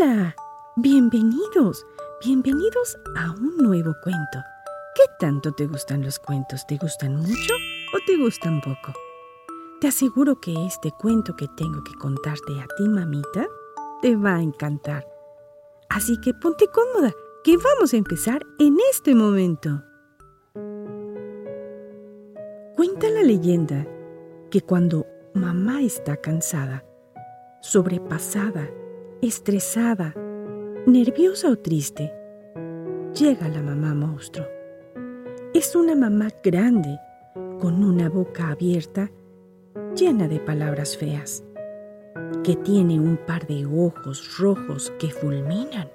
Hola, bienvenidos, bienvenidos a un nuevo cuento. ¿Qué tanto te gustan los cuentos? ¿Te gustan mucho o te gustan poco? Te aseguro que este cuento que tengo que contarte a ti, mamita, te va a encantar. Así que ponte cómoda, que vamos a empezar en este momento. Cuenta la leyenda que cuando mamá está cansada, sobrepasada, estresada, nerviosa o triste, llega la mamá monstruo. Es una mamá grande, con una boca abierta, llena de palabras feas, que tiene un par de ojos rojos que fulminan.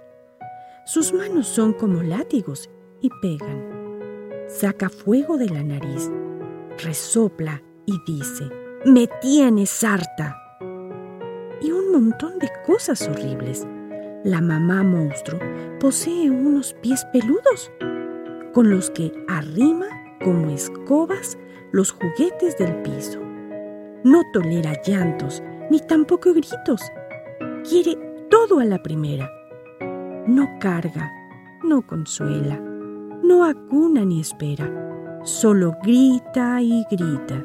Sus manos son como látigos y pegan. Saca fuego de la nariz, resopla y dice, me tienes harta montón de cosas horribles. La mamá monstruo posee unos pies peludos con los que arrima como escobas los juguetes del piso. No tolera llantos ni tampoco gritos. Quiere todo a la primera. No carga, no consuela, no acuna ni espera. Solo grita y grita.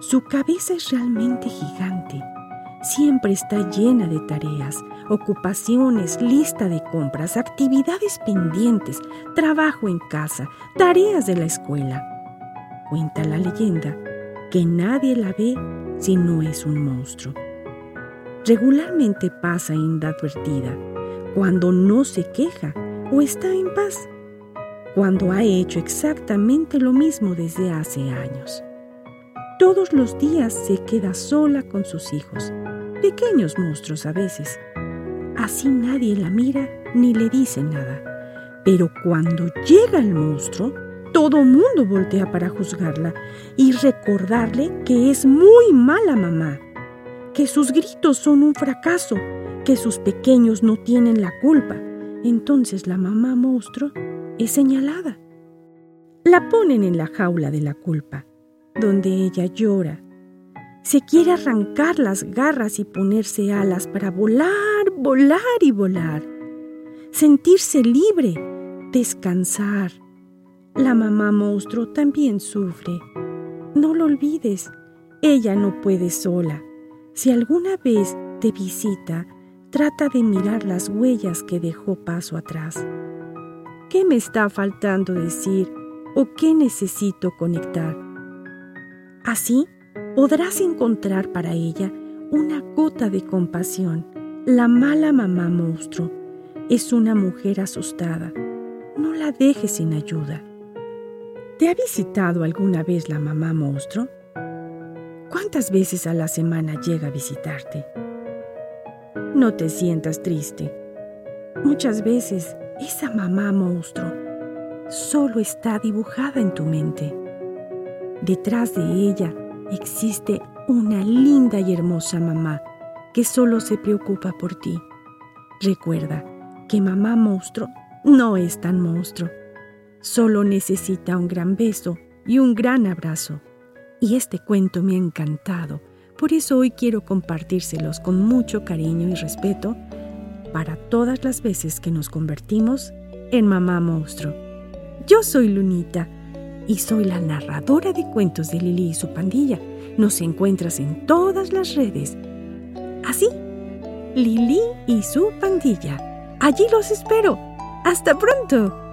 Su cabeza es realmente gigante siempre está llena de tareas, ocupaciones, lista de compras, actividades pendientes, trabajo en casa, tareas de la escuela. Cuenta la leyenda que nadie la ve si no es un monstruo. Regularmente pasa inadvertida cuando no se queja o está en paz, cuando ha hecho exactamente lo mismo desde hace años. Todos los días se queda sola con sus hijos pequeños monstruos a veces. Así nadie la mira ni le dice nada. Pero cuando llega el monstruo, todo mundo voltea para juzgarla y recordarle que es muy mala mamá, que sus gritos son un fracaso, que sus pequeños no tienen la culpa. Entonces la mamá monstruo es señalada. La ponen en la jaula de la culpa, donde ella llora se quiere arrancar las garras y ponerse alas para volar, volar y volar. Sentirse libre, descansar. La mamá monstruo también sufre. No lo olvides, ella no puede sola. Si alguna vez te visita, trata de mirar las huellas que dejó paso atrás. ¿Qué me está faltando decir o qué necesito conectar? Así podrás encontrar para ella una gota de compasión. La mala mamá monstruo es una mujer asustada. No la dejes sin ayuda. ¿Te ha visitado alguna vez la mamá monstruo? ¿Cuántas veces a la semana llega a visitarte? No te sientas triste. Muchas veces esa mamá monstruo solo está dibujada en tu mente. Detrás de ella existe una linda y hermosa mamá que solo se preocupa por ti. Recuerda que mamá monstruo no es tan monstruo. Solo necesita un gran beso y un gran abrazo. Y este cuento me ha encantado. Por eso hoy quiero compartírselos con mucho cariño y respeto para todas las veces que nos convertimos en mamá monstruo. Yo soy Lunita y soy la narradora de cuentos de Lili y su pandilla. Nos encuentras en todas las redes. Así, Lili y su pandilla. Allí los espero. Hasta pronto.